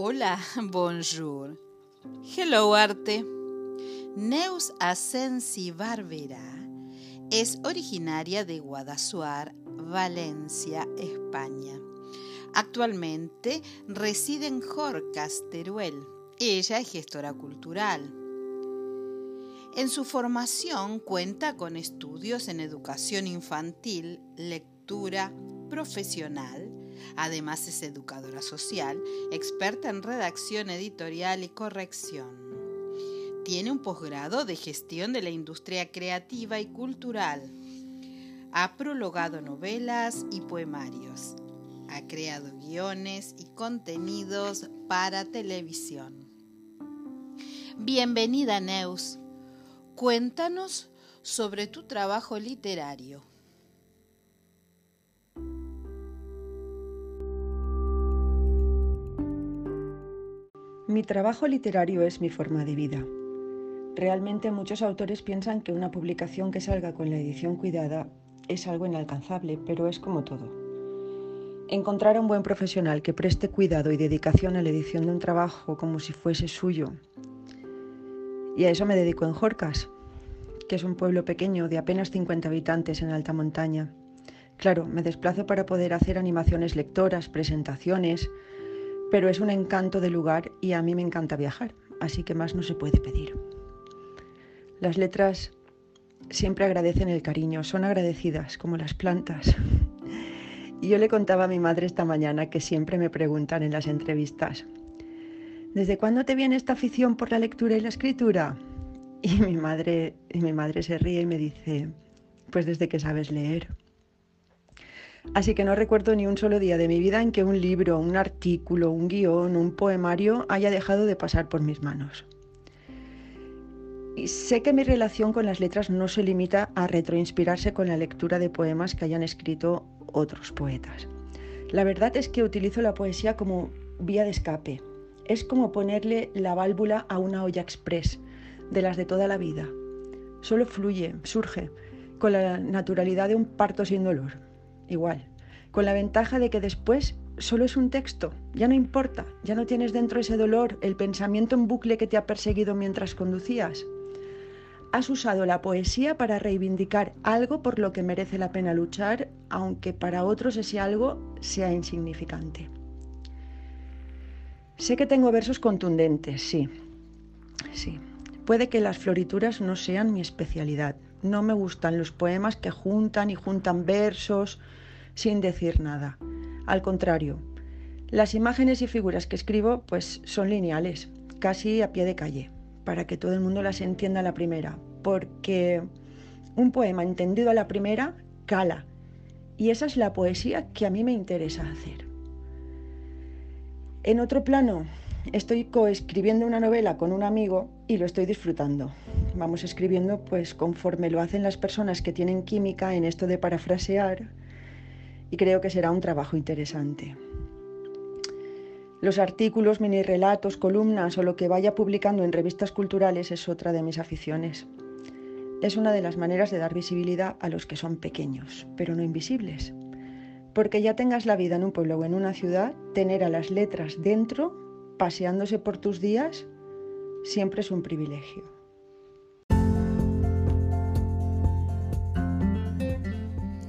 Hola, bonjour. Hello, arte. Neus Asensi Barbera es originaria de Guadasuar, Valencia, España. Actualmente reside en Jorcas, Teruel. Ella es gestora cultural. En su formación cuenta con estudios en educación infantil, lectura profesional, Además es educadora social, experta en redacción editorial y corrección. Tiene un posgrado de gestión de la industria creativa y cultural. Ha prologado novelas y poemarios. Ha creado guiones y contenidos para televisión. Bienvenida, Neus. Cuéntanos sobre tu trabajo literario. Mi trabajo literario es mi forma de vida. Realmente muchos autores piensan que una publicación que salga con la edición cuidada es algo inalcanzable, pero es como todo. Encontrar a un buen profesional que preste cuidado y dedicación a la edición de un trabajo como si fuese suyo. Y a eso me dedico en Jorcas, que es un pueblo pequeño de apenas 50 habitantes en alta montaña. Claro, me desplazo para poder hacer animaciones lectoras, presentaciones, pero es un encanto de lugar y a mí me encanta viajar, así que más no se puede pedir. Las letras siempre agradecen el cariño, son agradecidas como las plantas. Y yo le contaba a mi madre esta mañana que siempre me preguntan en las entrevistas, ¿desde cuándo te viene esta afición por la lectura y la escritura? Y mi madre, y mi madre se ríe y me dice, pues desde que sabes leer. Así que no recuerdo ni un solo día de mi vida en que un libro, un artículo, un guion, un poemario haya dejado de pasar por mis manos. Y sé que mi relación con las letras no se limita a retroinspirarse con la lectura de poemas que hayan escrito otros poetas. La verdad es que utilizo la poesía como vía de escape. Es como ponerle la válvula a una olla express, de las de toda la vida. Solo fluye, surge, con la naturalidad de un parto sin dolor igual, con la ventaja de que después solo es un texto, ya no importa, ya no tienes dentro ese dolor, el pensamiento en bucle que te ha perseguido mientras conducías. Has usado la poesía para reivindicar algo por lo que merece la pena luchar, aunque para otros ese algo sea insignificante. Sé que tengo versos contundentes, sí, sí. Puede que las florituras no sean mi especialidad. No me gustan los poemas que juntan y juntan versos, sin decir nada. Al contrario, las imágenes y figuras que escribo pues son lineales, casi a pie de calle, para que todo el mundo las entienda a la primera, porque un poema entendido a la primera cala, y esa es la poesía que a mí me interesa hacer. En otro plano, estoy coescribiendo una novela con un amigo y lo estoy disfrutando. Vamos escribiendo pues conforme lo hacen las personas que tienen química en esto de parafrasear y creo que será un trabajo interesante. Los artículos, mini relatos, columnas o lo que vaya publicando en revistas culturales es otra de mis aficiones. Es una de las maneras de dar visibilidad a los que son pequeños, pero no invisibles. Porque ya tengas la vida en un pueblo o en una ciudad, tener a las letras dentro, paseándose por tus días, siempre es un privilegio.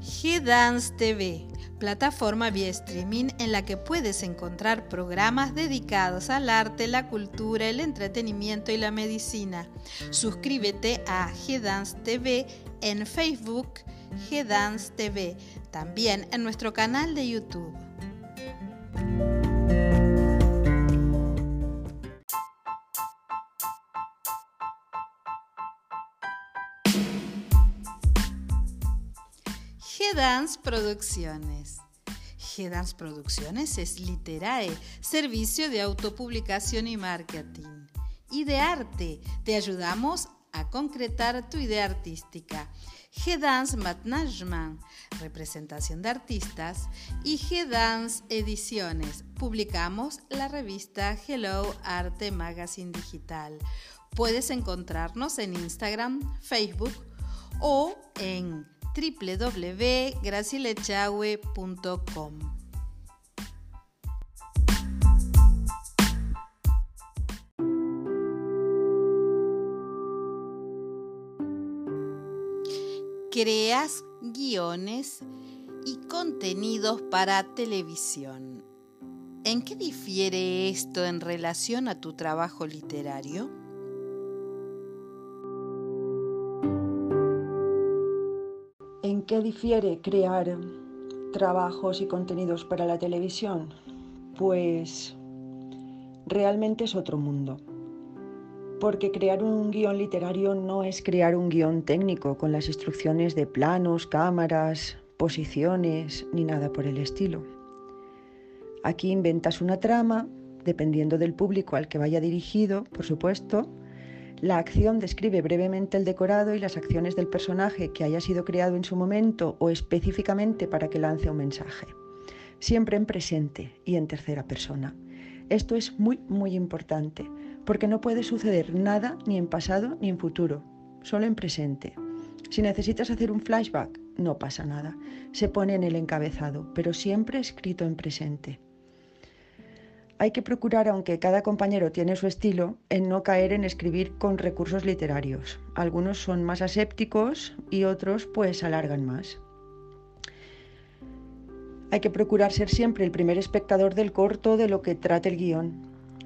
G-Dance TV, plataforma vía streaming en la que puedes encontrar programas dedicados al arte, la cultura, el entretenimiento y la medicina. Suscríbete a G-Dance TV en Facebook, G-Dance TV, también en nuestro canal de YouTube. G-Dance Producciones. G-Dance Producciones es Literae, servicio de autopublicación y marketing. Y de arte, te ayudamos a concretar tu idea artística. G-Dance Management, representación de artistas. Y G-Dance Ediciones, publicamos la revista Hello Arte Magazine Digital. Puedes encontrarnos en Instagram, Facebook o en www.gracilechahue.com. Creas guiones y contenidos para televisión. ¿En qué difiere esto en relación a tu trabajo literario? Qué difiere crear trabajos y contenidos para la televisión? Pues realmente es otro mundo. Porque crear un guion literario no es crear un guion técnico con las instrucciones de planos, cámaras, posiciones, ni nada por el estilo. Aquí inventas una trama, dependiendo del público al que vaya dirigido, por supuesto. La acción describe brevemente el decorado y las acciones del personaje que haya sido creado en su momento o específicamente para que lance un mensaje. Siempre en presente y en tercera persona. Esto es muy, muy importante, porque no puede suceder nada ni en pasado ni en futuro, solo en presente. Si necesitas hacer un flashback, no pasa nada. Se pone en el encabezado, pero siempre escrito en presente. Hay que procurar, aunque cada compañero tiene su estilo, en no caer en escribir con recursos literarios. Algunos son más asépticos y otros pues alargan más. Hay que procurar ser siempre el primer espectador del corto de lo que trate el guion.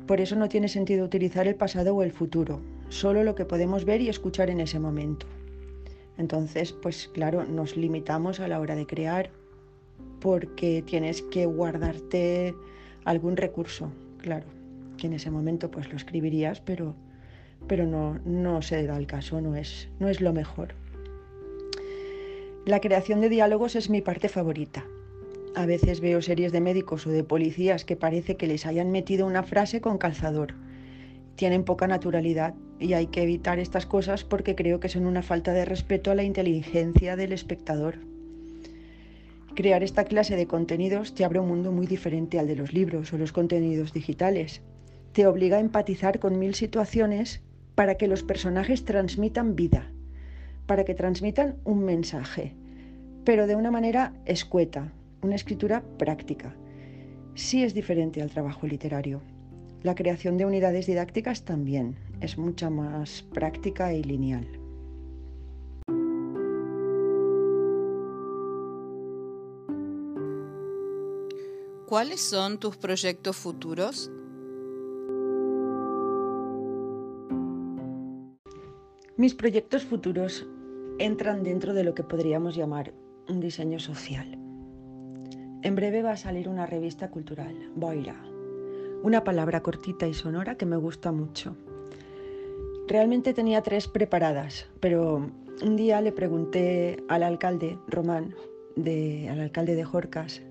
Por eso no tiene sentido utilizar el pasado o el futuro, solo lo que podemos ver y escuchar en ese momento. Entonces, pues claro, nos limitamos a la hora de crear porque tienes que guardarte algún recurso, claro, que en ese momento pues lo escribirías, pero, pero no, no se da el caso, no es, no es lo mejor. La creación de diálogos es mi parte favorita. A veces veo series de médicos o de policías que parece que les hayan metido una frase con calzador. Tienen poca naturalidad y hay que evitar estas cosas porque creo que son una falta de respeto a la inteligencia del espectador. Crear esta clase de contenidos te abre un mundo muy diferente al de los libros o los contenidos digitales. Te obliga a empatizar con mil situaciones para que los personajes transmitan vida, para que transmitan un mensaje, pero de una manera escueta, una escritura práctica. Sí es diferente al trabajo literario. La creación de unidades didácticas también es mucha más práctica y lineal. ¿Cuáles son tus proyectos futuros? Mis proyectos futuros entran dentro de lo que podríamos llamar un diseño social. En breve va a salir una revista cultural, Boira, una palabra cortita y sonora que me gusta mucho. Realmente tenía tres preparadas, pero un día le pregunté al alcalde, Román, al alcalde de Jorcas,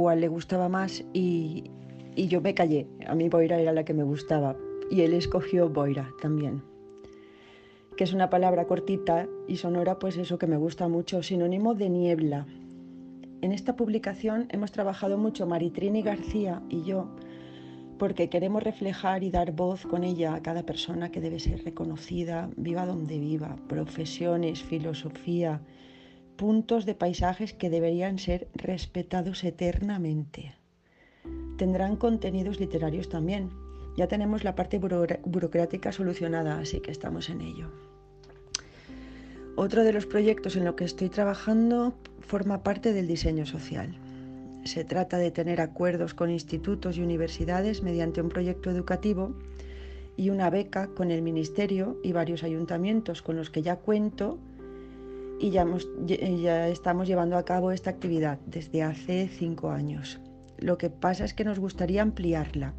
cuál le gustaba más y, y yo me callé. A mí Boira era la que me gustaba y él escogió Boira también que es una palabra cortita y sonora, pues eso que me gusta mucho, sinónimo de niebla. En esta publicación hemos trabajado mucho Maritrini García y yo, porque queremos reflejar y dar voz con ella a cada persona que debe ser reconocida, viva donde viva, profesiones, filosofía, puntos de paisajes que deberían ser respetados eternamente. Tendrán contenidos literarios también. Ya tenemos la parte burocrática solucionada, así que estamos en ello. Otro de los proyectos en los que estoy trabajando forma parte del diseño social. Se trata de tener acuerdos con institutos y universidades mediante un proyecto educativo y una beca con el Ministerio y varios ayuntamientos con los que ya cuento y ya, estamos llevando a cabo esta actividad desde hace cinco años. Lo que pasa es que nos gustaría ampliarla,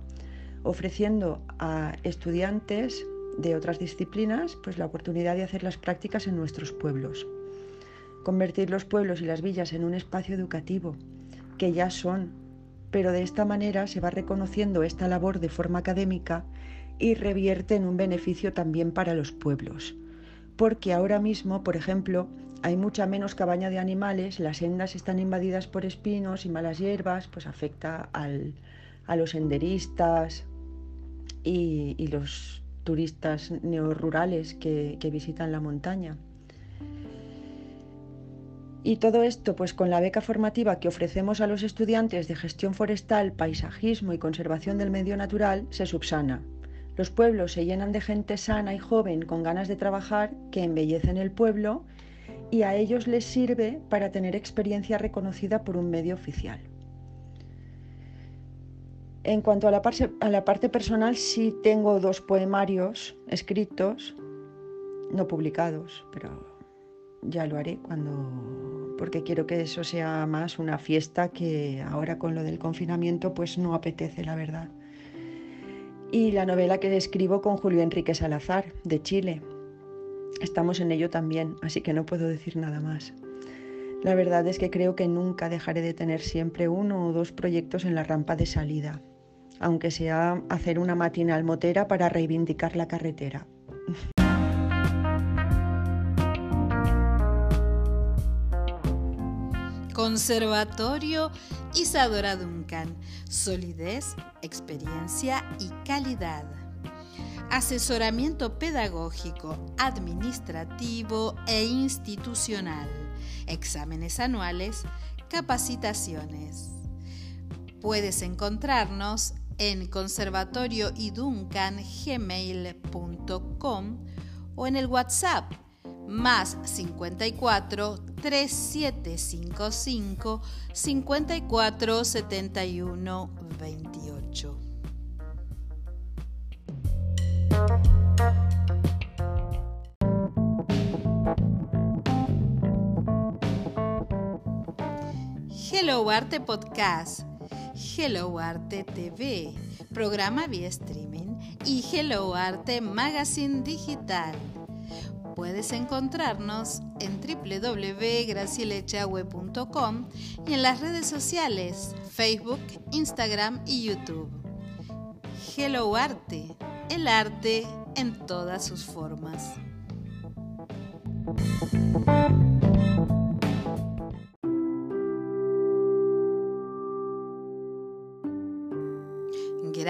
ofreciendo a estudiantes de otras disciplinas pues la oportunidad de hacer las prácticas en nuestros pueblos. Convertir los pueblos y las villas en un espacio educativo, que ya son, pero de esta manera se va reconociendo esta labor de forma académica y revierte en un beneficio también para los pueblos. Porque ahora mismo, por ejemplo, hay mucha menos cabaña de animales, las sendas están invadidas por espinos y malas hierbas, pues afecta a los senderistas y, los turistas neorurales que, que visitan la montaña. Y todo esto, pues con la beca formativa que ofrecemos a los estudiantes de gestión forestal, paisajismo y conservación del medio natural, se subsana. Los pueblos se llenan de gente sana y joven con ganas de trabajar que embellecen el pueblo y a ellos les sirve para tener experiencia reconocida por un medio oficial. En cuanto a la, parte, a la parte personal, sí tengo dos poemarios escritos, no publicados, pero ya lo haré cuando porque quiero que eso sea más una fiesta que ahora con lo del confinamiento pues no apetece la verdad. Y la novela que escribo con Julio Enrique Salazar de Chile. Estamos en ello también, así que no puedo decir nada más. La verdad es que creo que nunca dejaré de tener siempre uno o dos proyectos en la rampa de salida aunque sea hacer una matinal motera para reivindicar la carretera. Conservatorio Isadora Duncan. Solidez, experiencia y calidad. Asesoramiento pedagógico, administrativo e institucional. Exámenes anuales, capacitaciones. Puedes encontrarnos en conservatorioiduncan.gmail.com o en el WhatsApp más 54 3755 54 71 28. Hello Arte Podcast Hello Arte TV, programa vía streaming y Hello Arte Magazine Digital. Puedes encontrarnos en www.gracielechahue.com y en las redes sociales Facebook, Instagram y YouTube. Hello Arte, el arte en todas sus formas.